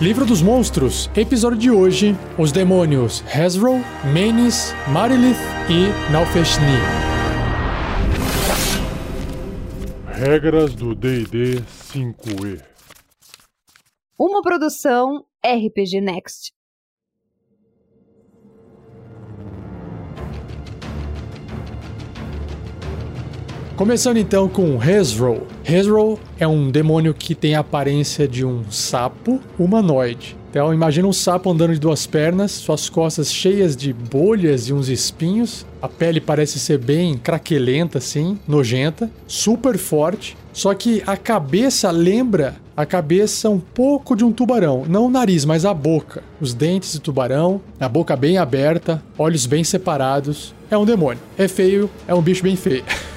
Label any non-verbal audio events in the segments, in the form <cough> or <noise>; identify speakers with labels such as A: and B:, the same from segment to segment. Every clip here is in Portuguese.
A: Livro dos Monstros, episódio de hoje: Os demônios Hezro, Menes, Marilith e Naufeshni.
B: Regras do D&D 5e.
C: Uma produção RPG Next.
A: Começando então com Hezro. Hezro é um demônio que tem a aparência de um sapo humanoide. Então imagina um sapo andando de duas pernas, suas costas cheias de bolhas e uns espinhos. A pele parece ser bem craquelenta assim, nojenta, super forte. Só que a cabeça lembra a cabeça um pouco de um tubarão, não o nariz, mas a boca. Os dentes de tubarão, a boca bem aberta, olhos bem separados. É um demônio. É feio, é um bicho bem feio. <laughs>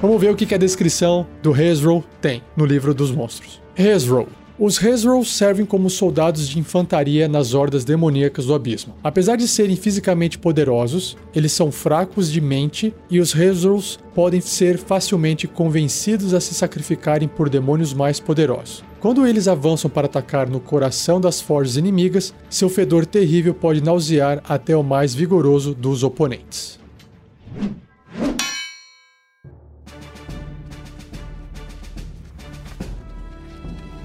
A: Vamos ver o que a descrição do Hezro tem no livro dos monstros. Hezro. Os Hezros servem como soldados de infantaria nas hordas demoníacas do abismo. Apesar de serem fisicamente poderosos, eles são fracos de mente e os Hezros podem ser facilmente convencidos a se sacrificarem por demônios mais poderosos. Quando eles avançam para atacar no coração das forjas inimigas, seu fedor terrível pode nausear até o mais vigoroso dos oponentes.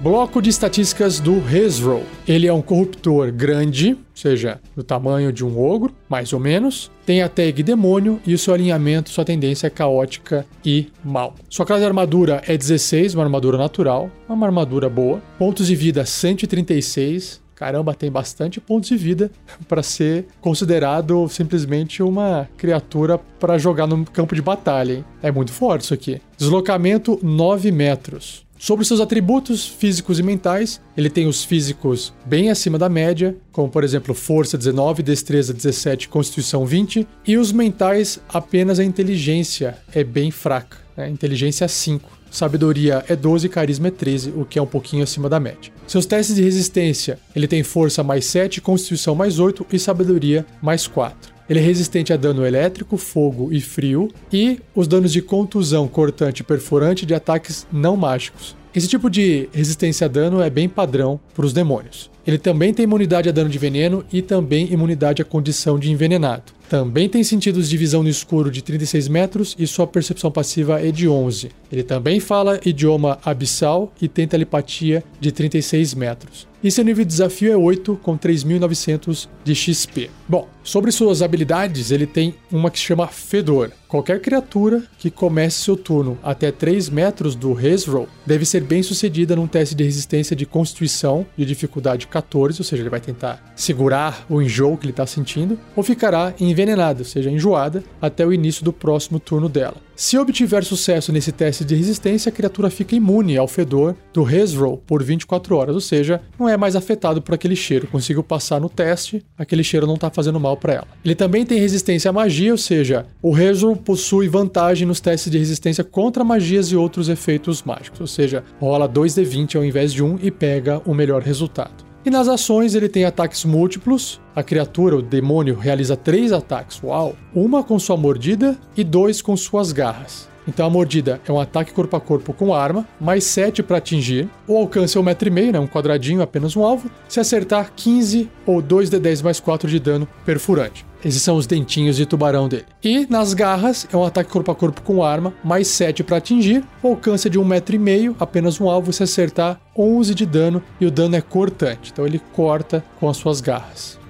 A: Bloco de estatísticas do Hezro. Ele é um corruptor grande, ou seja, do tamanho de um ogro, mais ou menos. Tem a tag demônio e o seu alinhamento, sua tendência é caótica e mal. Sua classe de armadura é 16, uma armadura natural, uma armadura boa. Pontos de vida 136, Caramba, tem bastante pontos de vida <laughs> para ser considerado simplesmente uma criatura para jogar no campo de batalha. Hein? É muito forte isso aqui. Deslocamento 9 metros. Sobre seus atributos físicos e mentais, ele tem os físicos bem acima da média, como por exemplo força 19, destreza 17, constituição 20, e os mentais apenas a inteligência é bem fraca, né? inteligência 5. Sabedoria é 12, carisma é 13, o que é um pouquinho acima da média. Seus testes de resistência, ele tem força mais 7, constituição mais 8 e sabedoria mais 4. Ele é resistente a dano elétrico, fogo e frio, e os danos de contusão, cortante e perfurante de ataques não mágicos. Esse tipo de resistência a dano é bem padrão para os demônios. Ele também tem imunidade a dano de veneno e também imunidade à condição de envenenado. Também tem sentidos de visão no escuro de 36 metros e sua percepção passiva é de 11. Ele também fala idioma abissal e tem telepatia de 36 metros. E seu nível de desafio é 8, com 3.900 de XP. Bom, sobre suas habilidades, ele tem uma que se chama Fedor. Qualquer criatura que comece seu turno até 3 metros do Hezro deve ser bem sucedida num teste de resistência de constituição de dificuldade 14, ou seja, ele vai tentar segurar o enjoo que ele está sentindo, ou ficará envenenada, ou seja, enjoada, até o início do próximo turno dela. Se obtiver sucesso nesse teste de resistência, a criatura fica imune ao fedor do Hezro por 24 horas, ou seja, não é mais afetado por aquele cheiro. Conseguiu passar no teste, aquele cheiro não está fazendo mal para ela. Ele também tem resistência à magia, ou seja, o Hezro possui vantagem nos testes de resistência contra magias e outros efeitos mágicos, ou seja, rola 2d20 ao invés de 1 e pega o melhor resultado. E nas ações ele tem ataques múltiplos. A criatura, o demônio, realiza três ataques, uau! Uma com sua mordida e dois com suas garras. Então a mordida é um ataque corpo a corpo com arma, mais 7 para atingir. O alcance é um metro e meio, né? um quadradinho, apenas um alvo. Se acertar, 15 ou 2d10 mais 4 de dano perfurante. Esses são os dentinhos de tubarão dele. E nas garras é um ataque corpo a corpo com arma, mais 7 para atingir. O alcance é de um metro e meio, apenas um alvo. Se acertar, 11 de dano e o dano é cortante. Então ele corta com as suas garras.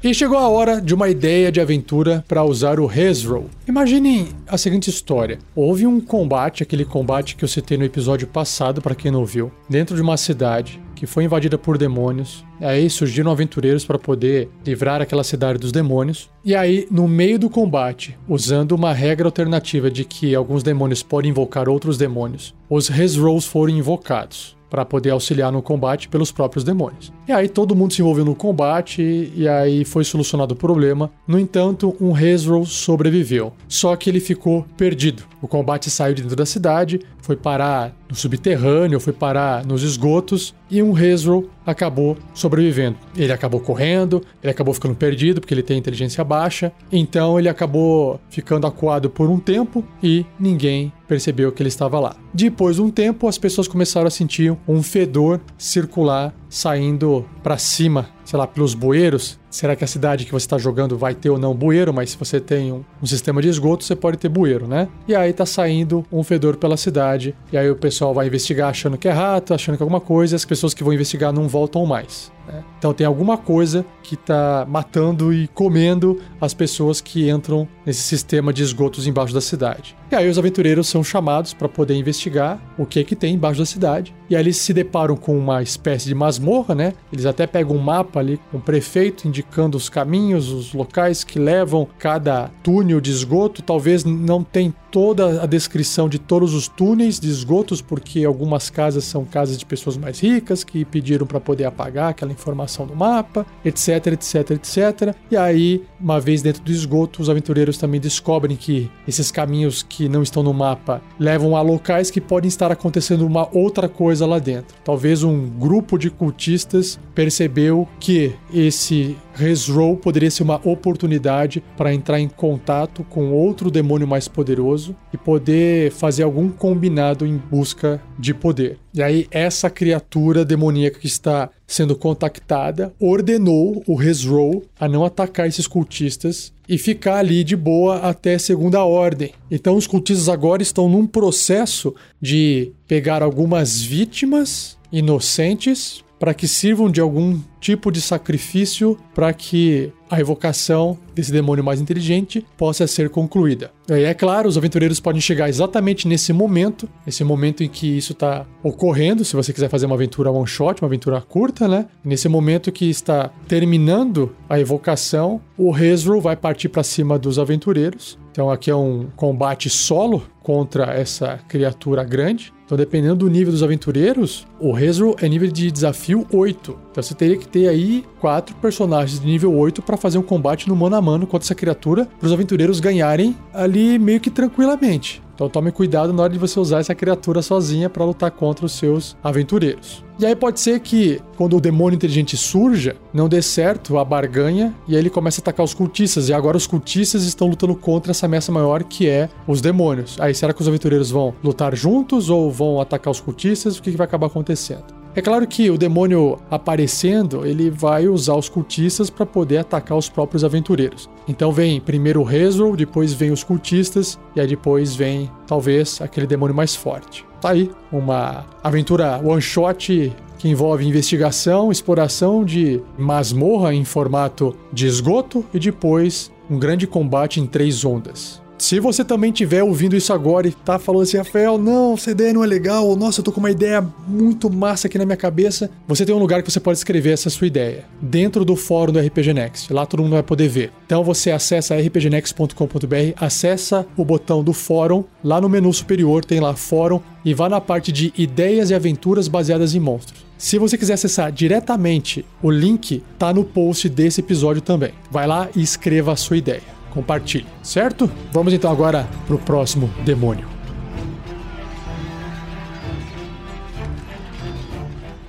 A: E chegou a hora de uma ideia de aventura para usar o Hezro. Imaginem a seguinte história: houve um combate, aquele combate que eu citei no episódio passado, para quem não viu, dentro de uma cidade que foi invadida por demônios. Aí surgiram aventureiros para poder livrar aquela cidade dos demônios. E aí, no meio do combate, usando uma regra alternativa de que alguns demônios podem invocar outros demônios, os Hezros foram invocados para poder auxiliar no combate pelos próprios demônios. E aí todo mundo se envolveu no combate e aí foi solucionado o problema. No entanto, um Hezro sobreviveu, só que ele ficou perdido. O combate saiu de dentro da cidade, foi parar no subterrâneo, foi parar nos esgotos e um Hezro acabou sobrevivendo. Ele acabou correndo, ele acabou ficando perdido porque ele tem inteligência baixa, então ele acabou ficando acuado por um tempo e ninguém percebeu que ele estava lá. Depois de um tempo, as pessoas começaram a sentir um fedor circular saindo para cima, sei lá, pelos bueiros. Será que a cidade que você está jogando vai ter ou não bueiro? Mas se você tem um, um, sistema de esgoto, você pode ter bueiro, né? E aí tá saindo um fedor pela cidade. E aí o pessoal vai investigar achando que é rato, achando que é alguma coisa. E as pessoas que vão investigar não voltam mais. Né? Então tem alguma coisa que está matando e comendo as pessoas que entram nesse sistema de esgotos embaixo da cidade. E aí os aventureiros são chamados para poder investigar o que é que tem embaixo da cidade. E aí eles se deparam com uma espécie de masmorra, né? Eles até pegam um mapa ali com o prefeito indicando os caminhos, os locais que levam cada túnel de esgoto. Talvez não tem toda a descrição de todos os túneis de esgotos, porque algumas casas são casas de pessoas mais ricas que pediram para poder apagar aquela informação do mapa, etc, etc, etc. E aí, uma vez dentro do esgoto, os aventureiros também descobrem que esses caminhos que não estão no mapa levam a locais que podem estar acontecendo uma outra coisa lá dentro. Talvez um grupo de cultistas percebeu que esse Resroll poderia ser uma oportunidade para entrar em contato com outro demônio mais poderoso e poder fazer algum combinado em busca de poder. E aí, essa criatura demoníaca que está sendo contactada ordenou o Resroll a não atacar esses cultistas e ficar ali de boa até segunda ordem. Então, os cultistas agora estão num processo de pegar algumas vítimas inocentes para que sirvam de algum tipo de sacrifício para que a evocação desse demônio mais inteligente possa ser concluída. E é claro, os aventureiros podem chegar exatamente nesse momento, esse momento em que isso está ocorrendo, se você quiser fazer uma aventura one shot, uma aventura curta, né? Nesse momento que está terminando a evocação, o Hezro vai partir para cima dos aventureiros. Então aqui é um combate solo contra essa criatura grande. Então, dependendo do nível dos aventureiros, o Hezro é nível de desafio 8. Então, você teria que ter aí quatro personagens de nível 8 para fazer um combate no mano a mano contra essa criatura, para os aventureiros ganharem ali meio que tranquilamente. Então tome cuidado na hora de você usar essa criatura sozinha para lutar contra os seus aventureiros. E aí pode ser que quando o demônio inteligente surja, não dê certo a barganha e aí ele começa a atacar os cultistas. E agora os cultistas estão lutando contra essa ameaça maior que é os demônios. Aí será que os aventureiros vão lutar juntos ou vão atacar os cultistas? O que, que vai acabar acontecendo? É claro que o demônio aparecendo, ele vai usar os cultistas para poder atacar os próprios aventureiros. Então vem primeiro o depois vem os cultistas e aí depois vem talvez aquele demônio mais forte. Tá aí uma aventura one shot que envolve investigação, exploração de masmorra em formato de esgoto e depois um grande combate em três ondas. Se você também estiver ouvindo isso agora e tá falando assim, Rafael, não, essa ideia não é legal, ou nossa, eu tô com uma ideia muito massa aqui na minha cabeça, você tem um lugar que você pode escrever essa sua ideia, dentro do fórum do RPG Next. Lá todo mundo vai poder ver. Então você acessa rpgnext.com.br, acessa o botão do fórum, lá no menu superior tem lá fórum e vá na parte de ideias e aventuras baseadas em monstros. Se você quiser acessar diretamente, o link tá no post desse episódio também. Vai lá e escreva a sua ideia compartilhe, certo? Vamos então agora para o próximo demônio.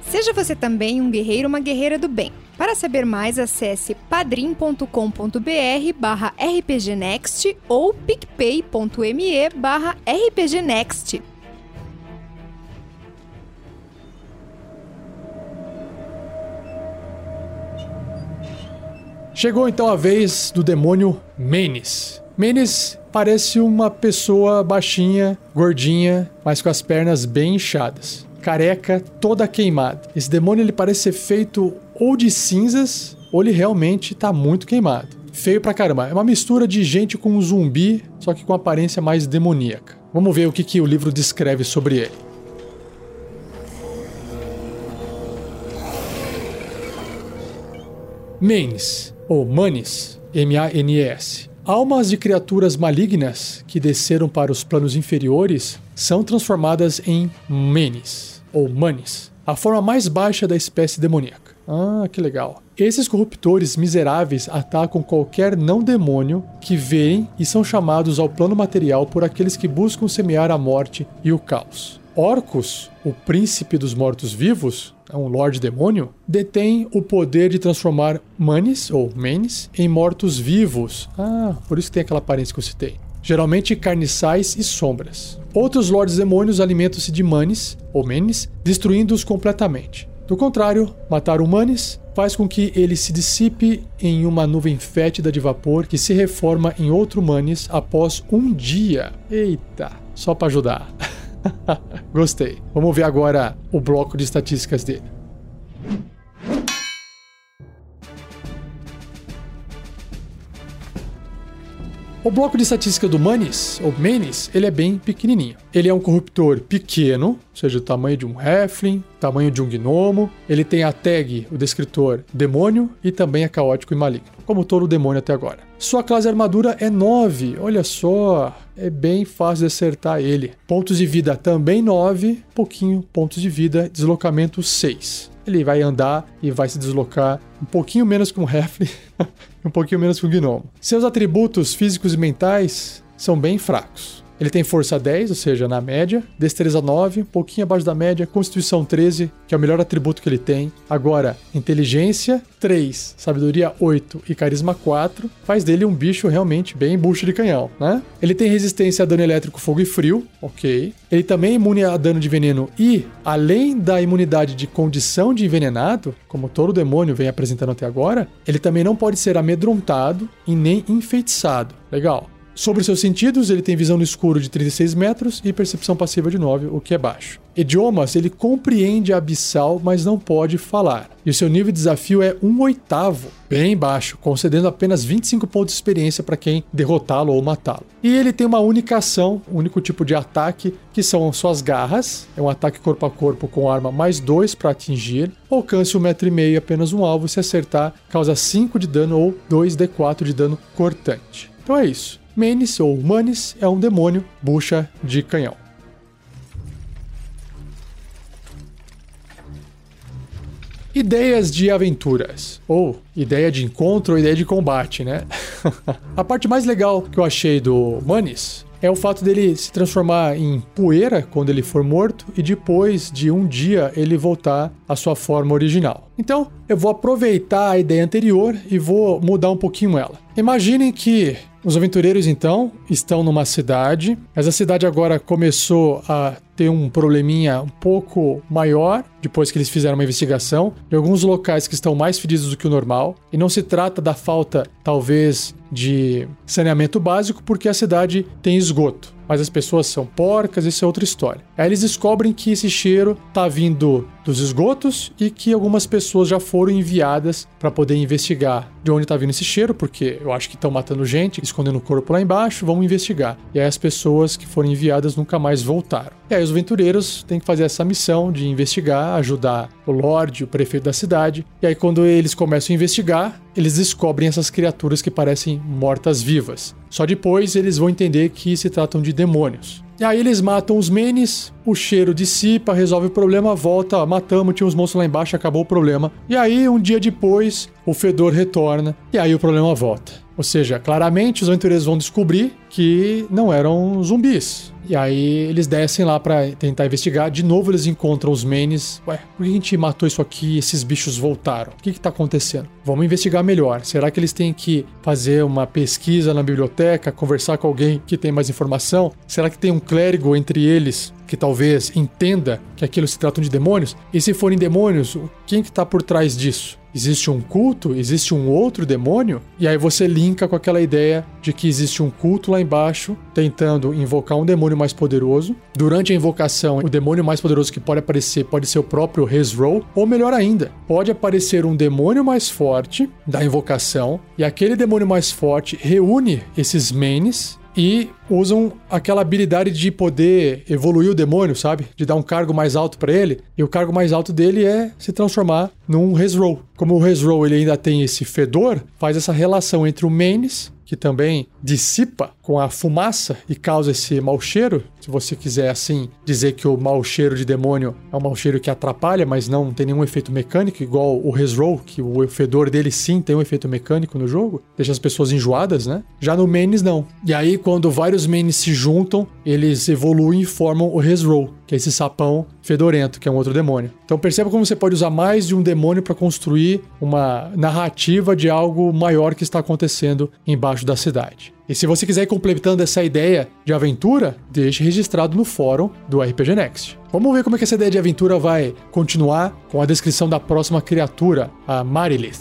C: Seja você também um guerreiro ou uma guerreira do bem. Para saber mais, acesse padrim.com.br barra rpgnext ou picpay.me barra rpgnext.
A: Chegou então a vez do demônio Menes. Menes parece uma pessoa baixinha, gordinha, mas com as pernas bem inchadas. Careca, toda queimada. Esse demônio ele parece ser feito ou de cinzas, ou ele realmente tá muito queimado. Feio pra caramba. É uma mistura de gente com um zumbi, só que com aparência mais demoníaca. Vamos ver o que, que o livro descreve sobre ele. Manes ou Manes, M-A-N-E-S. Almas de criaturas malignas que desceram para os planos inferiores são transformadas em Menes, ou Manes, a forma mais baixa da espécie demoníaca. Ah, que legal. Esses corruptores miseráveis atacam qualquer não demônio que veem e são chamados ao plano material por aqueles que buscam semear a morte e o caos. Orcus, o príncipe dos mortos-vivos, é um Lorde Demônio, detém o poder de transformar manes, ou manes, em mortos-vivos. Ah, por isso que tem aquela aparência que eu citei. Geralmente carniçais e sombras. Outros Lordes Demônios alimentam-se de manes, ou manes, destruindo-os completamente. Do contrário, matar humanos faz com que ele se dissipe em uma nuvem fétida de vapor que se reforma em outro manes após um dia. Eita, só para ajudar. <laughs> Gostei. Vamos ver agora o bloco de estatísticas dele. O bloco de estatística do Manis, ou Manis, ele é bem pequenininho. Ele é um corruptor pequeno, ou seja, o tamanho de um Heflin, tamanho de um gnomo. Ele tem a tag, o descritor demônio e também é caótico e maligno, como todo demônio até agora. Sua classe armadura é 9, olha só, é bem fácil de acertar ele. Pontos de vida também 9, pouquinho pontos de vida, deslocamento 6 ele vai andar e vai se deslocar um pouquinho menos que um <laughs> Um pouquinho menos que um Gnomo. Seus atributos físicos e mentais são bem fracos. Ele tem força 10, ou seja, na média, destreza 9, um pouquinho abaixo da média, constituição 13, que é o melhor atributo que ele tem. Agora, inteligência 3, sabedoria 8 e carisma 4 faz dele um bicho realmente bem bucho de canhão, né? Ele tem resistência a dano elétrico, fogo e frio, ok. Ele também é imune a dano de veneno e, além da imunidade de condição de envenenado, como todo demônio vem apresentando até agora, ele também não pode ser amedrontado e nem enfeitiçado. Legal. Sobre seus sentidos, ele tem visão no escuro de 36 metros e percepção passiva de 9, o que é baixo. Idiomas, ele compreende abissal, mas não pode falar. E o seu nível de desafio é um oitavo, bem baixo, concedendo apenas 25 pontos de experiência para quem derrotá-lo ou matá-lo. E ele tem uma única ação, um único tipo de ataque, que são suas garras. É um ataque corpo a corpo com arma mais 2 para atingir. Alcance um metro e meio apenas um alvo. Se acertar, causa 5 de dano ou 2d4 de dano cortante. Então é isso. Manis ou Manis é um demônio bucha de canhão. Ideias de aventuras, ou ideia de encontro ou ideia de combate, né? <laughs> a parte mais legal que eu achei do Manis é o fato dele se transformar em poeira quando ele for morto e depois de um dia ele voltar à sua forma original. Então, eu vou aproveitar a ideia anterior e vou mudar um pouquinho ela. Imaginem que os aventureiros então estão numa cidade, mas a cidade agora começou a ter um probleminha um pouco maior depois que eles fizeram uma investigação de alguns locais que estão mais fedidos do que o normal. E não se trata da falta, talvez, de saneamento básico, porque a cidade tem esgoto. Mas as pessoas são porcas, isso é outra história. Aí eles descobrem que esse cheiro tá vindo dos esgotos e que algumas pessoas já foram enviadas para poder investigar de onde tá vindo esse cheiro, porque eu acho que estão matando gente, escondendo o corpo lá embaixo, vamos investigar. E aí as pessoas que foram enviadas nunca mais voltaram. E aí os aventureiros têm que fazer essa missão de investigar, ajudar o Lorde, o prefeito da cidade. E aí quando eles começam a investigar, eles descobrem essas criaturas que parecem mortas-vivas. Só depois eles vão entender que se tratam de demônios. E aí eles matam os menes, o cheiro dissipa, resolve o problema, volta, matamos, tinha uns monstros lá embaixo, acabou o problema. E aí, um dia depois, o fedor retorna e aí o problema volta. Ou seja, claramente os aventureiros vão descobrir que não eram zumbis. E aí eles descem lá para tentar investigar. De novo eles encontram os Manes. Ué, por que a gente matou isso aqui e esses bichos voltaram? O que que tá acontecendo? Vamos investigar melhor. Será que eles têm que fazer uma pesquisa na biblioteca, conversar com alguém que tem mais informação? Será que tem um clérigo entre eles que talvez entenda que aquilo se trata de demônios? E se forem demônios, quem que tá por trás disso? Existe um culto? Existe um outro demônio? E aí você linka com aquela ideia de que existe um culto lá embaixo tentando invocar um demônio mais poderoso. Durante a invocação, o demônio mais poderoso que pode aparecer pode ser o próprio Hezro, ou melhor ainda, pode aparecer um demônio mais forte da invocação e aquele demônio mais forte reúne esses manes e usam aquela habilidade de poder evoluir o demônio, sabe? De dar um cargo mais alto para ele. E o cargo mais alto dele é se transformar num Hezro. Como o Hezro ele ainda tem esse fedor, faz essa relação entre o Manes que também dissipa com a fumaça e causa esse mau cheiro. Se você quiser, assim, dizer que o mau cheiro de demônio é um mau cheiro que atrapalha, mas não tem nenhum efeito mecânico, igual o Resroll, que o fedor dele sim tem um efeito mecânico no jogo, deixa as pessoas enjoadas, né? Já no Manes, não. E aí, quando vários Manes se juntam, eles evoluem e formam o Resroll, que é esse sapão fedorento, que é um outro demônio. Então perceba como você pode usar mais de um demônio para construir uma narrativa de algo maior que está acontecendo embaixo da cidade. E se você quiser ir completando essa ideia de aventura, deixe registrado no fórum do RPG Next. Vamos ver como é que essa ideia de aventura vai continuar com a descrição da próxima criatura, a Marilith.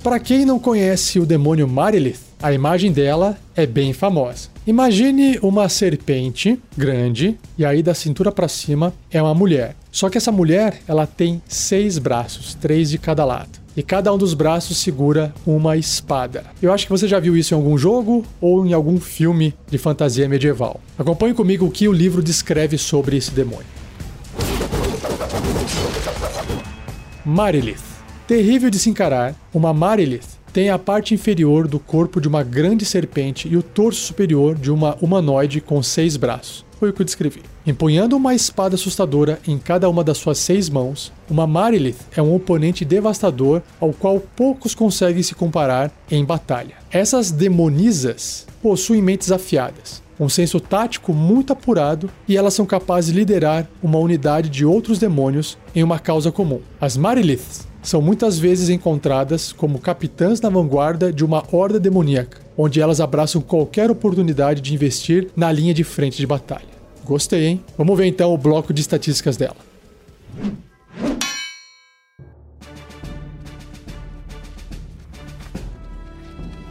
A: Para quem não conhece o demônio Marilith, a imagem dela é bem famosa. Imagine uma serpente grande e aí da cintura para cima é uma mulher. Só que essa mulher ela tem seis braços, três de cada lado. E cada um dos braços segura uma espada. Eu acho que você já viu isso em algum jogo ou em algum filme de fantasia medieval. Acompanhe comigo o que o livro descreve sobre esse demônio. Marilith Terrível de se encarar, uma Marilith tem a parte inferior do corpo de uma grande serpente e o torso superior de uma humanoide com seis braços. Foi o que eu descrevi. Empunhando uma espada assustadora em cada uma das suas seis mãos, uma Marilith é um oponente devastador ao qual poucos conseguem se comparar em batalha. Essas demonisas possuem mentes afiadas, um senso tático muito apurado e elas são capazes de liderar uma unidade de outros demônios em uma causa comum. As Mariliths são muitas vezes encontradas como capitãs na vanguarda de uma horda demoníaca, onde elas abraçam qualquer oportunidade de investir na linha de frente de batalha. Gostei, hein? Vamos ver então o bloco de estatísticas dela.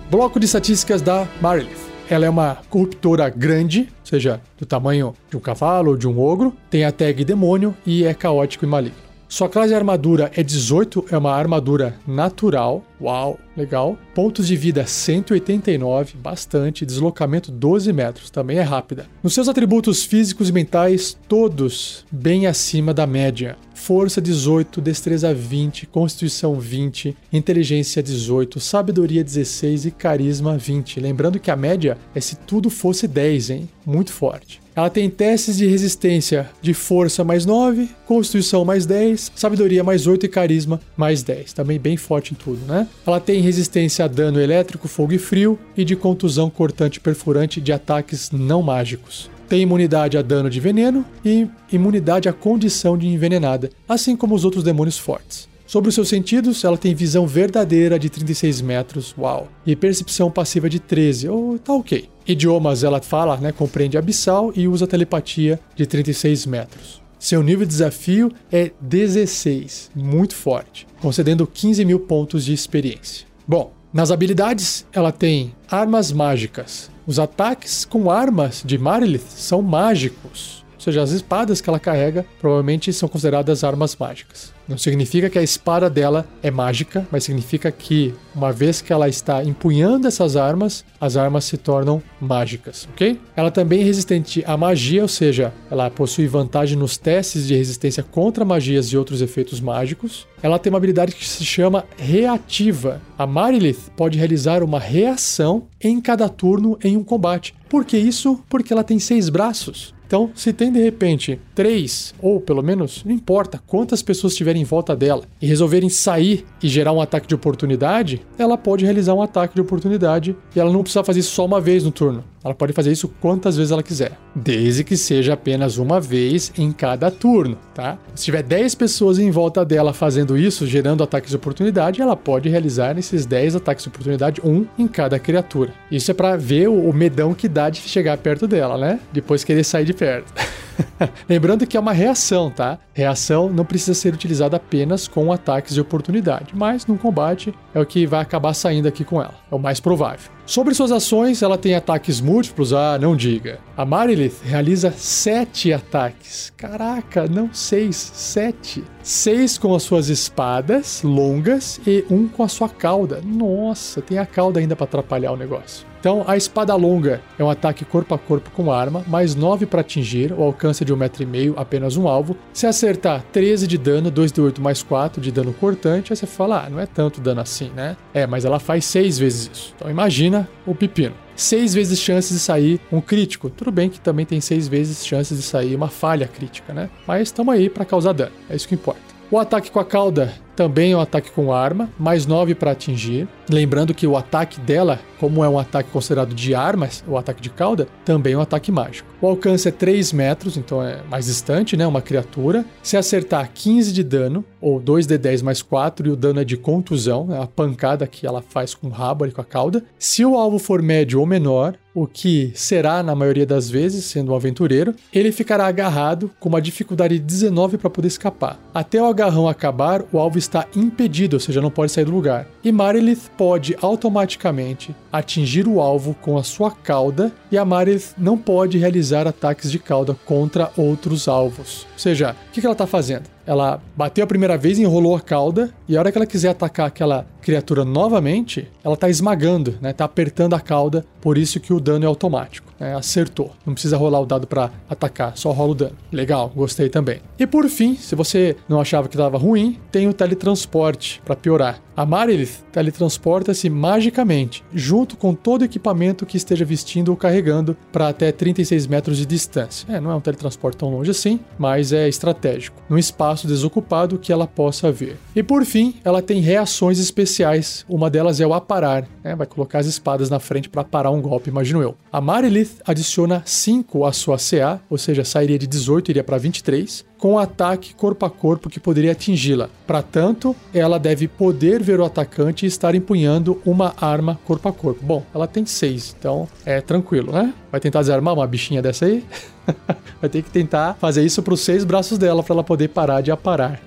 A: Bloco de estatísticas da Marilith. Ela é uma corruptora grande, ou seja, do tamanho de um cavalo ou de um ogro, tem a tag demônio e é caótico e maligno. Sua classe de armadura é 18, é uma armadura natural. Uau, legal. Pontos de vida 189, bastante. Deslocamento 12 metros, também é rápida. Nos seus atributos físicos e mentais, todos bem acima da média. Força 18, destreza 20, constituição 20, inteligência 18, sabedoria 16 e carisma 20. Lembrando que a média é se tudo fosse 10, hein? Muito forte. Ela tem testes de resistência de força mais 9, constituição mais 10, sabedoria mais 8 e carisma mais 10. Também bem forte em tudo, né? Ela tem resistência a dano elétrico, fogo e frio e de contusão cortante perfurante de ataques não mágicos. Tem imunidade a dano de veneno e imunidade à condição de envenenada, assim como os outros demônios fortes. Sobre os seus sentidos, ela tem visão verdadeira de 36 metros, uau, e percepção passiva de 13, ou oh, tá ok. Idiomas ela fala, né, compreende abissal e usa telepatia de 36 metros. Seu nível de desafio é 16, muito forte, concedendo 15 mil pontos de experiência. Bom, nas habilidades ela tem armas mágicas. Os ataques com armas de Marilith são mágicos, ou seja, as espadas que ela carrega provavelmente são consideradas armas mágicas. Não significa que a espada dela é mágica, mas significa que uma vez que ela está empunhando essas armas, as armas se tornam mágicas, ok? Ela também é resistente à magia, ou seja, ela possui vantagem nos testes de resistência contra magias e outros efeitos mágicos. Ela tem uma habilidade que se chama reativa. A Marilith pode realizar uma reação em cada turno em um combate. Por que isso? Porque ela tem seis braços. Então, se tem de repente três, ou pelo menos, não importa quantas pessoas estiverem em volta dela e resolverem sair e gerar um ataque de oportunidade, ela pode realizar um ataque de oportunidade e ela não precisa fazer isso só uma vez no turno. Ela pode fazer isso quantas vezes ela quiser, desde que seja apenas uma vez em cada turno, tá? Se tiver 10 pessoas em volta dela fazendo isso, gerando ataques de oportunidade, ela pode realizar esses 10 ataques de oportunidade, um em cada criatura. Isso é para ver o medão que dá de chegar perto dela, né? Depois querer sair de perto. <laughs> Lembrando que é uma reação, tá? Reação não precisa ser utilizada apenas com ataques de oportunidade, mas num combate é o que vai acabar saindo aqui com ela. É o mais provável. Sobre suas ações, ela tem ataques múltiplos? Ah, não diga. A Marilith realiza sete ataques. Caraca, não seis, sete. Seis com as suas espadas longas e um com a sua cauda. Nossa, tem a cauda ainda para atrapalhar o negócio. Então, a espada longa é um ataque corpo a corpo com arma, mais 9 para atingir, o alcance de 1,5m, apenas um alvo. Se acertar, 13 de dano, 2d8 mais 4 de dano cortante, aí você fala, ah, não é tanto dano assim, né? É, mas ela faz 6 vezes isso. Então imagina o pepino seis vezes chances de sair um crítico. Tudo bem que também tem seis vezes chances de sair uma falha crítica, né? Mas estamos aí para causar dano, é isso que importa. O ataque com a cauda também é um ataque com arma, mais 9 para atingir. Lembrando que o ataque dela, como é um ataque considerado de armas, o ataque de cauda, também é um ataque mágico. O alcance é 3 metros, então é mais distante, né? Uma criatura. Se acertar 15 de dano, ou 2d10 mais 4, e o dano é de contusão, é a pancada que ela faz com o rabo e com a cauda. Se o alvo for médio ou menor, o que será na maioria das vezes, sendo um aventureiro, ele ficará agarrado com uma dificuldade de 19 para poder escapar. Até o agarrão acabar, o alvo está impedido, ou seja, não pode sair do lugar. E Marilith pode automaticamente atingir o alvo com a sua cauda e a Marilith não pode realizar ataques de cauda contra outros alvos. Ou seja, o que ela está fazendo? Ela bateu a primeira vez, enrolou a cauda, e a hora que ela quiser atacar aquela criatura novamente, ela tá esmagando, né? Tá apertando a cauda, por isso que o dano é automático. Né? Acertou. Não precisa rolar o dado para atacar, só rola o dano. Legal, gostei também. E por fim, se você não achava que estava ruim, tem o teletransporte para piorar. A Marilith teletransporta-se magicamente, junto com todo o equipamento que esteja vestindo ou carregando para até 36 metros de distância. É, não é um teletransporte tão longe assim, mas é estratégico, num espaço desocupado que ela possa ver. E por fim, ela tem reações especiais. Uma delas é o aparar, né? vai colocar as espadas na frente para parar um golpe, imagino eu. A Marilith adiciona 5 à sua CA, ou seja, sairia de 18 e iria para 23 com ataque corpo a corpo que poderia atingi-la. Para tanto, ela deve poder ver o atacante e estar empunhando uma arma corpo a corpo. Bom, ela tem seis, então é tranquilo, né? Vai tentar desarmar uma bichinha dessa aí? <laughs> Vai ter que tentar fazer isso para os seis braços dela para ela poder parar de aparar.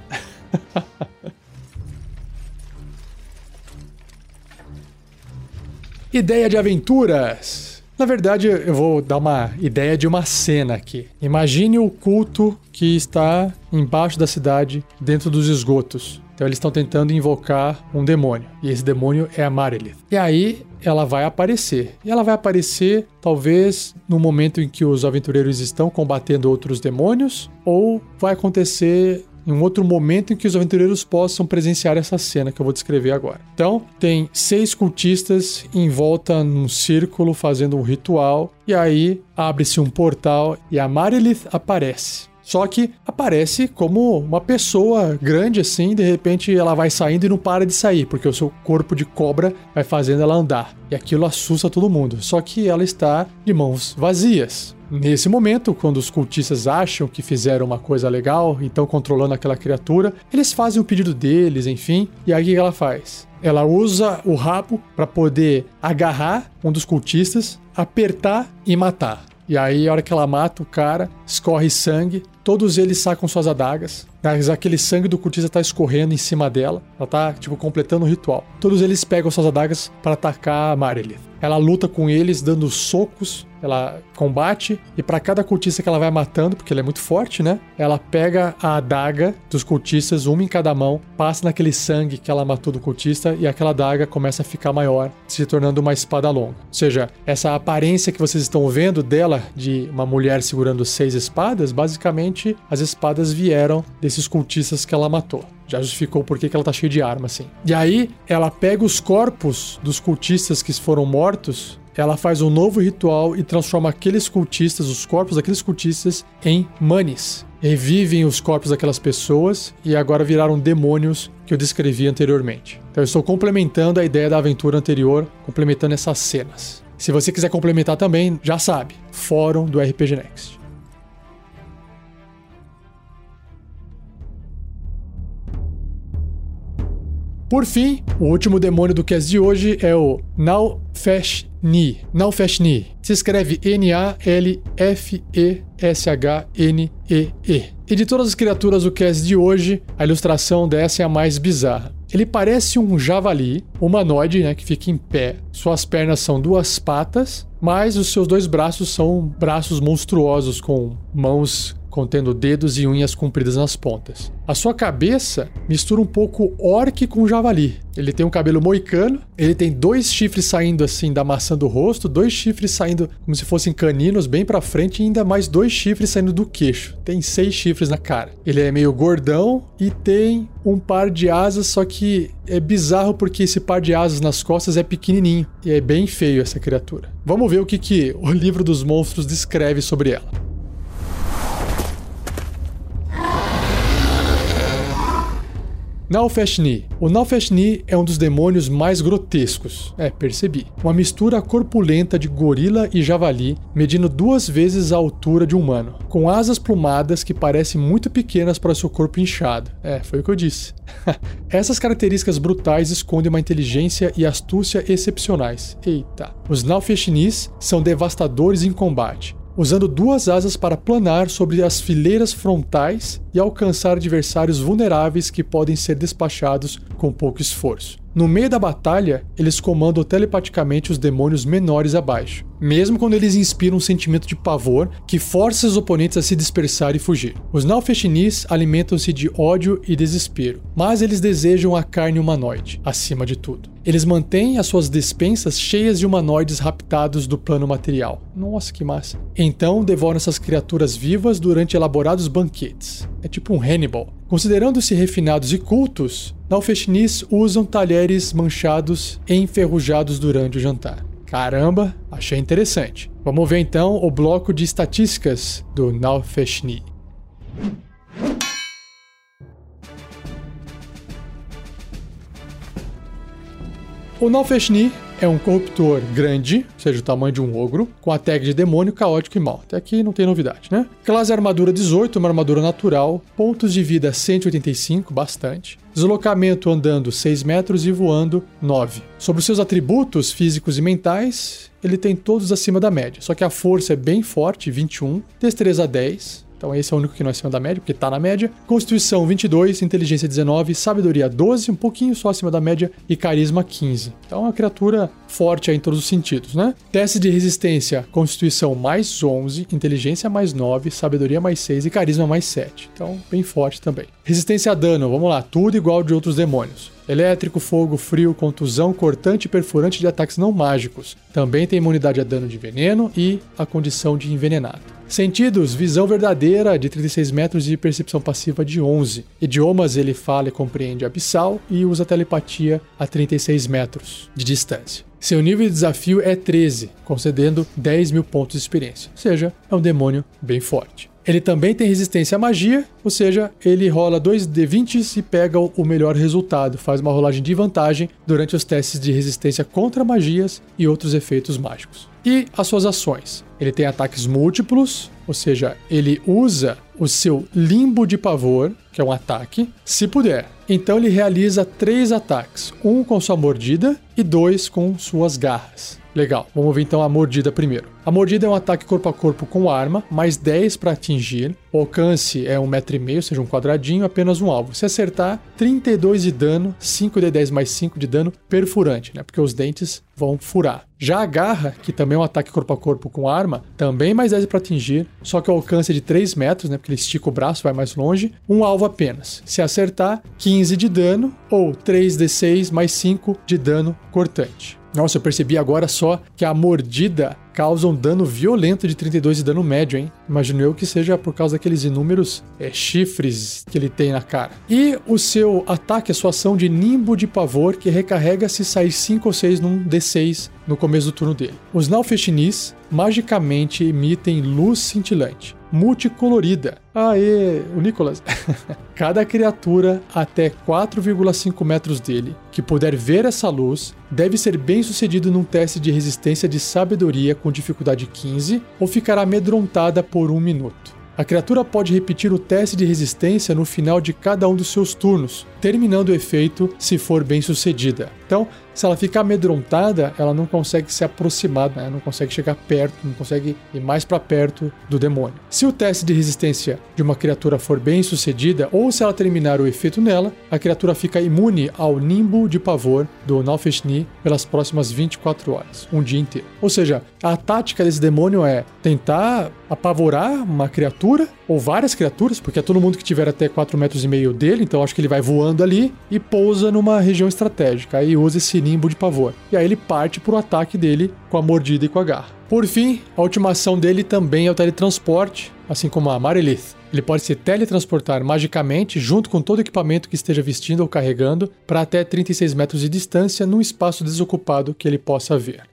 A: <laughs> Ideia de aventuras. Na verdade, eu vou dar uma ideia de uma cena aqui. Imagine o culto que está embaixo da cidade, dentro dos esgotos. Então eles estão tentando invocar um demônio. E esse demônio é a Marilith. E aí ela vai aparecer. E ela vai aparecer talvez no momento em que os aventureiros estão combatendo outros demônios, ou vai acontecer em um outro momento em que os aventureiros possam presenciar essa cena que eu vou descrever agora. Então, tem seis cultistas em volta num círculo fazendo um ritual, e aí abre-se um portal e a Marilith aparece. Só que aparece como uma pessoa grande assim, de repente ela vai saindo e não para de sair, porque o seu corpo de cobra vai fazendo ela andar. E aquilo assusta todo mundo. Só que ela está de mãos vazias. Nesse momento, quando os cultistas acham que fizeram uma coisa legal e estão controlando aquela criatura, eles fazem o pedido deles, enfim. E aí o que ela faz? Ela usa o rabo para poder agarrar um dos cultistas, apertar e matar. E aí, a hora que ela mata o cara, escorre sangue, todos eles sacam suas adagas. Mas aquele sangue do cultista tá escorrendo em cima dela. Ela tá, tipo, completando o ritual. Todos eles pegam suas adagas para atacar a Marilith. Ela luta com eles, dando socos ela combate e para cada cultista que ela vai matando, porque ela é muito forte, né? Ela pega a adaga dos cultistas, uma em cada mão, passa naquele sangue que ela matou do cultista e aquela adaga começa a ficar maior, se tornando uma espada longa. Ou seja, essa aparência que vocês estão vendo dela de uma mulher segurando seis espadas, basicamente as espadas vieram desses cultistas que ela matou já justificou por que ela tá cheia de arma, assim. E aí, ela pega os corpos dos cultistas que foram mortos ela faz um novo ritual e transforma aqueles cultistas, os corpos daqueles cultistas, em manes. Revivem os corpos daquelas pessoas e agora viraram demônios que eu descrevi anteriormente. Então eu estou complementando a ideia da aventura anterior, complementando essas cenas. Se você quiser complementar também, já sabe, fórum do RPG Next. Por fim, o último demônio do cast de hoje é o Naufeshni. Naufeshni. Se escreve N-A-L-F-E-S-H-N-E-E. -E. e de todas as criaturas do cast de hoje, a ilustração dessa é a mais bizarra. Ele parece um javali, humanoide, né, que fica em pé. Suas pernas são duas patas, mas os seus dois braços são braços monstruosos com mãos contendo dedos e unhas compridas nas pontas. A sua cabeça mistura um pouco orc com javali. Ele tem um cabelo moicano, ele tem dois chifres saindo assim da maçã do rosto, dois chifres saindo como se fossem caninos bem para frente e ainda mais dois chifres saindo do queixo. Tem seis chifres na cara. Ele é meio gordão e tem um par de asas, só que é bizarro porque esse par de asas nas costas é pequenininho e é bem feio essa criatura. Vamos ver o que, que o livro dos monstros descreve sobre ela. Nalfeshni. O Nalfeshni é um dos demônios mais grotescos. É, percebi. Uma mistura corpulenta de gorila e javali, medindo duas vezes a altura de um humano, com asas plumadas que parecem muito pequenas para seu corpo inchado. É, foi o que eu disse. <laughs> Essas características brutais escondem uma inteligência e astúcia excepcionais. Eita. Os Nalfeshnis são devastadores em combate usando duas asas para planar sobre as fileiras frontais e alcançar adversários vulneráveis que podem ser despachados com pouco esforço. No meio da batalha, eles comandam telepaticamente os demônios menores abaixo, mesmo quando eles inspiram um sentimento de pavor que força os oponentes a se dispersar e fugir. Os Nalfeshinis alimentam-se de ódio e desespero, mas eles desejam a carne humanoide, acima de tudo. Eles mantêm as suas despensas cheias de humanoides raptados do plano material. Nossa, que massa. Então devoram essas criaturas vivas durante elaborados banquetes. É tipo um Hannibal. Considerando-se refinados e cultos, Nalfeshnis usam talheres manchados e enferrujados durante o jantar. Caramba, achei interessante. Vamos ver então o bloco de estatísticas do Nalfeshni. O Nalfeshni é um corruptor grande, seja, o tamanho de um ogro, com a tag de demônio, caótico e mal. Até aqui não tem novidade, né? Classe armadura 18, uma armadura natural. Pontos de vida 185, bastante. Deslocamento andando 6 metros e voando 9. Sobre os seus atributos físicos e mentais, ele tem todos acima da média. Só que a força é bem forte, 21. Destreza 10. Então esse é o único que não é acima da média, porque tá na média. Constituição 22, inteligência 19, sabedoria 12, um pouquinho só acima da média e carisma 15. Então é uma criatura forte em todos os sentidos, né? Teste de resistência, constituição mais 11, inteligência mais 9, sabedoria mais 6 e carisma mais 7. Então bem forte também. Resistência a dano, vamos lá, tudo igual de outros demônios. Elétrico, fogo, frio, contusão, cortante e perfurante de ataques não mágicos. Também tem imunidade a dano de veneno e a condição de envenenado. Sentidos, visão verdadeira de 36 metros e percepção passiva de 11. Idiomas, ele fala e compreende abissal e usa telepatia a 36 metros de distância. Seu nível de desafio é 13, concedendo 10 mil pontos de experiência. Ou seja, é um demônio bem forte. Ele também tem resistência à magia, ou seja, ele rola 2 D20 e pega o melhor resultado, faz uma rolagem de vantagem durante os testes de resistência contra magias e outros efeitos mágicos. E as suas ações. Ele tem ataques múltiplos, ou seja, ele usa o seu limbo de pavor, que é um ataque, se puder. Então ele realiza três ataques: um com sua mordida e dois com suas garras. Legal, vamos ver então a mordida primeiro. A mordida é um ataque corpo a corpo com arma, mais 10 para atingir. O alcance é um metro e meio, ou seja, um quadradinho, apenas um alvo. Se acertar, 32 de dano, 5 de 10 mais 5 de dano perfurante, né? Porque os dentes vão furar. Já a garra, que também é um ataque corpo a corpo com arma, também mais 10 para atingir, só que o alcance é de 3 metros, né? Porque ele estica o braço, vai mais longe. Um alvo apenas. Se acertar, 15 de dano ou 3d6 mais 5 de dano cortante. Nossa, eu percebi agora só que a mordida causa um dano violento de 32 de dano médio, hein? Imagino eu que seja por causa daqueles inúmeros é, chifres que ele tem na cara. E o seu ataque, a sua ação de nimbo de pavor, que recarrega se sair 5 ou 6 num D6 no começo do turno dele. Os Nalfeshinis magicamente emitem luz cintilante multicolorida. Aê, o Nicolas. <laughs> Cada criatura até 4,5 metros dele que puder ver essa luz deve ser bem sucedido num teste de resistência de sabedoria com dificuldade 15 ou ficará amedrontada por um minuto. A criatura pode repetir o teste de resistência no final de cada um dos seus turnos, terminando o efeito se for bem sucedida. Então, se ela ficar amedrontada, ela não consegue se aproximar, né? não consegue chegar perto, não consegue ir mais para perto do demônio. Se o teste de resistência de uma criatura for bem sucedida, ou se ela terminar o efeito nela, a criatura fica imune ao nimbo de pavor do Nalfeshni pelas próximas 24 horas, um dia inteiro. Ou seja, a tática desse demônio é tentar apavorar uma criatura ou várias criaturas, porque é todo mundo que tiver até 4 metros e meio dele, então acho que ele vai voando ali e pousa numa região estratégica. Aí usa esse nimbo de pavor. E aí ele parte pro ataque dele com a mordida e com a garra. Por fim, a última ação dele também é o teletransporte, assim como a Marilith. Ele pode se teletransportar magicamente junto com todo o equipamento que esteja vestindo ou carregando para até 36 metros de distância num espaço desocupado que ele possa ver.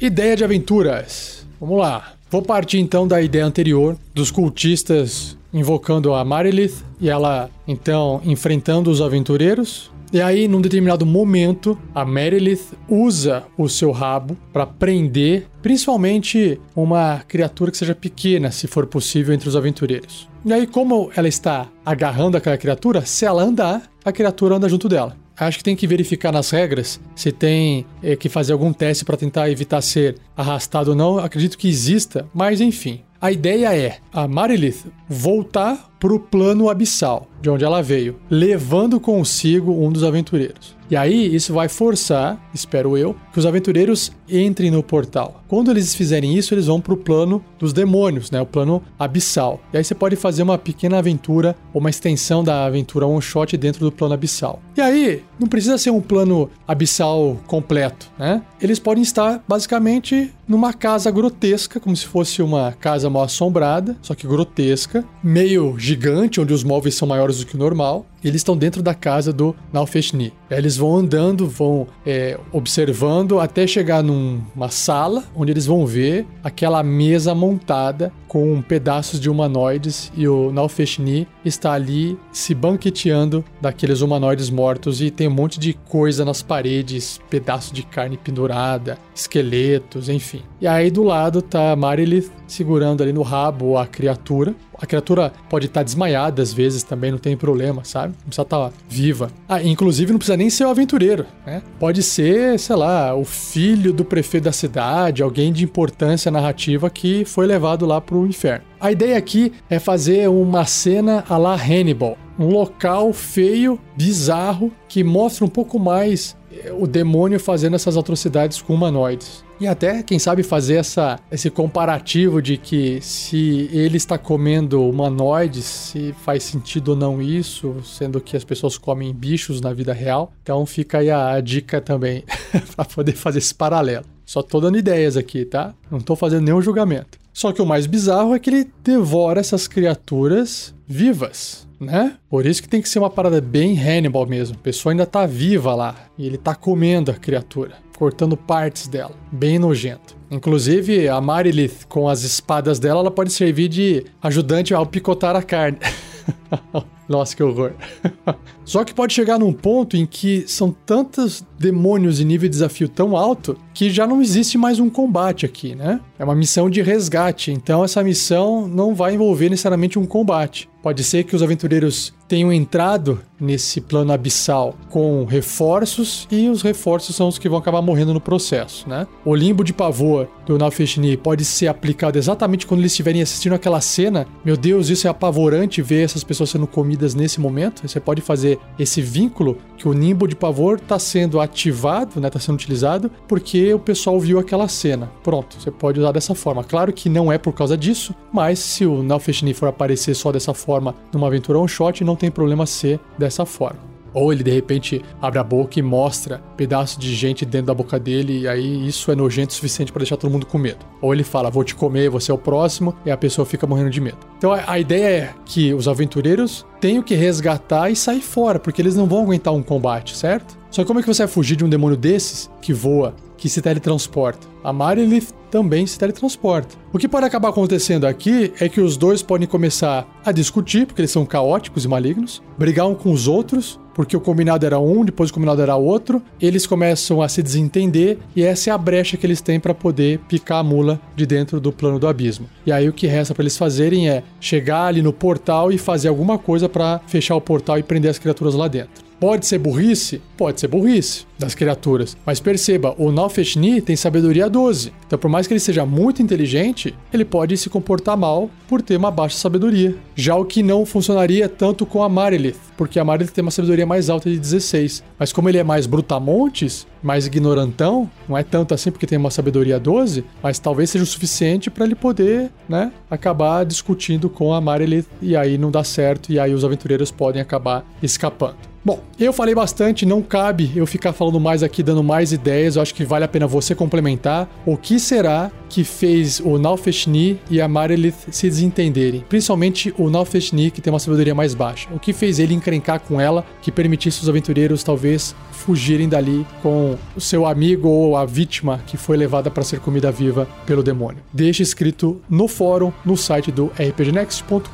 A: Ideia de aventuras. Vamos lá. Vou partir então da ideia anterior dos cultistas invocando a Marilith e ela então enfrentando os aventureiros. E aí, num determinado momento, a Merilith usa o seu rabo para prender principalmente uma criatura que seja pequena, se for possível, entre os aventureiros. E aí, como ela está agarrando aquela criatura, se ela andar, a criatura anda junto dela. Acho que tem que verificar nas regras se tem é, que fazer algum teste para tentar evitar ser arrastado ou não. Acredito que exista, mas enfim. A ideia é a Marilith voltar para o plano abissal, de onde ela veio, levando consigo um dos aventureiros. E aí isso vai forçar, espero eu, que os aventureiros entrem no portal. Quando eles fizerem isso, eles vão para o plano dos demônios, né? O plano abissal. E aí você pode fazer uma pequena aventura ou uma extensão da aventura one shot dentro do plano abissal. E aí não precisa ser um plano abissal completo, né? Eles podem estar basicamente numa casa grotesca, como se fosse uma casa mal assombrada, só que grotesca, meio gigante, onde os móveis são maiores do que o normal. Eles estão dentro da casa do Naufeshni. Eles vão andando, vão é, observando até chegar numa sala onde eles vão ver aquela mesa montada com pedaços de humanoides e o Naufeshni está ali se banqueteando daqueles humanoides mortos e tem um monte de coisa nas paredes, pedaço de carne pendurada, esqueletos, enfim. E aí do lado tá Marilith segurando ali no rabo a criatura. A criatura pode estar tá desmaiada às vezes também, não tem problema, sabe? Não precisa estar tá viva. Ah, inclusive não precisa nem ser o aventureiro, né? Pode ser, sei lá, o filho do prefeito da cidade, alguém de importância narrativa que foi levado lá pro inferno. A ideia aqui é fazer uma cena a la Hannibal. Um local feio, bizarro, que mostra um pouco mais o demônio fazendo essas atrocidades com humanoides. E até, quem sabe, fazer essa, esse comparativo de que se ele está comendo humanoides, se faz sentido ou não isso, sendo que as pessoas comem bichos na vida real. Então fica aí a, a dica também <laughs> para poder fazer esse paralelo. Só tô dando ideias aqui, tá? Não tô fazendo nenhum julgamento. Só que o mais bizarro é que ele devora essas criaturas vivas, né? Por isso que tem que ser uma parada bem Hannibal mesmo. A pessoa ainda tá viva lá e ele tá comendo a criatura cortando partes dela. Bem nojento. Inclusive, a Marilith, com as espadas dela, ela pode servir de ajudante ao picotar a carne. <laughs> Nossa, que horror. <laughs> Só que pode chegar num ponto em que são tantos demônios em nível de desafio tão alto que já não existe mais um combate aqui, né? É uma missão de resgate, então essa missão não vai envolver necessariamente um combate. Pode ser que os aventureiros tenham entrado nesse plano abissal com reforços e os reforços são os que vão acabar morrendo no processo, né? O limbo de pavor do Nalfeshni pode ser aplicado exatamente quando eles estiverem assistindo aquela cena. Meu Deus, isso é apavorante ver essas pessoas sendo comidas nesse momento. Você pode fazer esse vínculo que o nimbo de pavor está sendo ativado, né? Está sendo utilizado porque o pessoal viu aquela cena. Pronto, você pode usar dessa forma. Claro que não é por causa disso, mas se o Nalfeshni for aparecer só dessa forma numa aventura one shot, não tem problema ser dessa forma. Ou ele de repente abre a boca e mostra pedaço de gente dentro da boca dele, e aí isso é nojento o suficiente para deixar todo mundo com medo. Ou ele fala, vou te comer, você é o próximo, e a pessoa fica morrendo de medo. Então a, a ideia é que os aventureiros tenham que resgatar e sair fora, porque eles não vão aguentar um combate, certo? Só que como é que você vai fugir de um demônio desses que voa, que se teletransporta? A Marilith também se teletransporta. O que pode acabar acontecendo aqui é que os dois podem começar a discutir, porque eles são caóticos e malignos, brigar um com os outros, porque o combinado era um, depois o combinado era outro, eles começam a se desentender e essa é a brecha que eles têm para poder picar a mula de dentro do plano do abismo. E aí o que resta para eles fazerem é chegar ali no portal e fazer alguma coisa para fechar o portal e prender as criaturas lá dentro. Pode ser burrice? Pode ser burrice das criaturas. Mas perceba, o Nalfeshni tem sabedoria 12. Então, por mais que ele seja muito inteligente, ele pode se comportar mal por ter uma baixa sabedoria. Já o que não funcionaria tanto com a Marilith, porque a Marilith tem uma sabedoria mais alta de 16. Mas como ele é mais brutamontes, mais ignorantão, não é tanto assim porque tem uma sabedoria 12, mas talvez seja o suficiente para ele poder, né, acabar discutindo com a Marilith e aí não dá certo e aí os aventureiros podem acabar escapando. Bom, eu falei bastante, não cabe eu ficar falando mais aqui, dando mais ideias. Eu acho que vale a pena você complementar. O que será que fez o Nalfeshni e a Marilith se desentenderem? Principalmente o Nalfeshni, que tem uma sabedoria mais baixa. O que fez ele encrencar com ela, que permitisse os aventureiros talvez fugirem dali com o seu amigo ou a vítima que foi levada para ser comida viva pelo demônio. Deixe escrito no fórum, no site do rpgnext.com.br,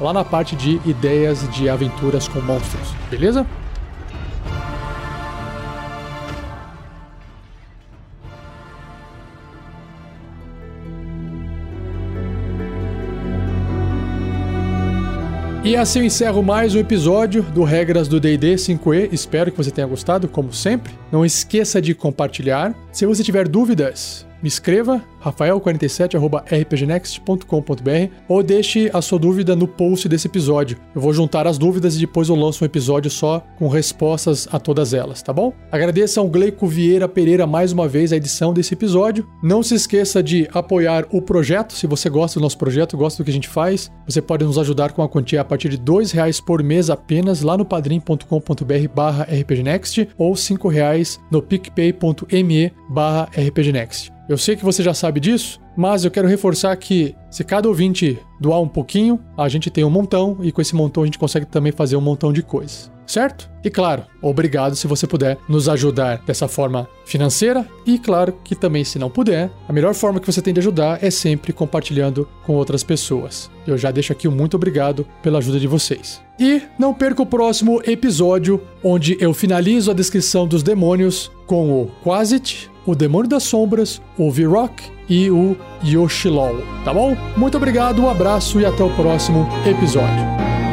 A: lá na parte de ideias de aventuras com monstros, beleza? E assim eu encerro mais um episódio do Regras do D&D 5e. Espero que você tenha gostado, como sempre. Não esqueça de compartilhar. Se você tiver dúvidas, me escreva rafael47@rpgnext.com.br ou deixe a sua dúvida no post desse episódio. Eu vou juntar as dúvidas e depois eu lanço um episódio só com respostas a todas elas, tá bom? Agradeço ao Gleico Vieira Pereira mais uma vez a edição desse episódio. Não se esqueça de apoiar o projeto. Se você gosta do nosso projeto, gosta do que a gente faz, você pode nos ajudar com a quantia a partir de R$ reais por mês apenas lá no padrim.com.br barra rpgnext ou R$ reais no picpay.me barra rpgnext. Eu sei que você já sabe disso, mas eu quero reforçar que se cada ouvinte doar um pouquinho, a gente tem um montão e com esse montão a gente consegue também fazer um montão de coisas. Certo? E claro, obrigado se você puder nos ajudar dessa forma financeira e claro que também se não puder, a melhor forma que você tem de ajudar é sempre compartilhando com outras pessoas. Eu já deixo aqui um muito obrigado pela ajuda de vocês. E não perca o próximo episódio onde eu finalizo a descrição dos demônios com o Quasit, o Demônio das Sombras, o V-Rock e o Yoshilol, tá bom? Muito obrigado, um abraço e até o próximo episódio.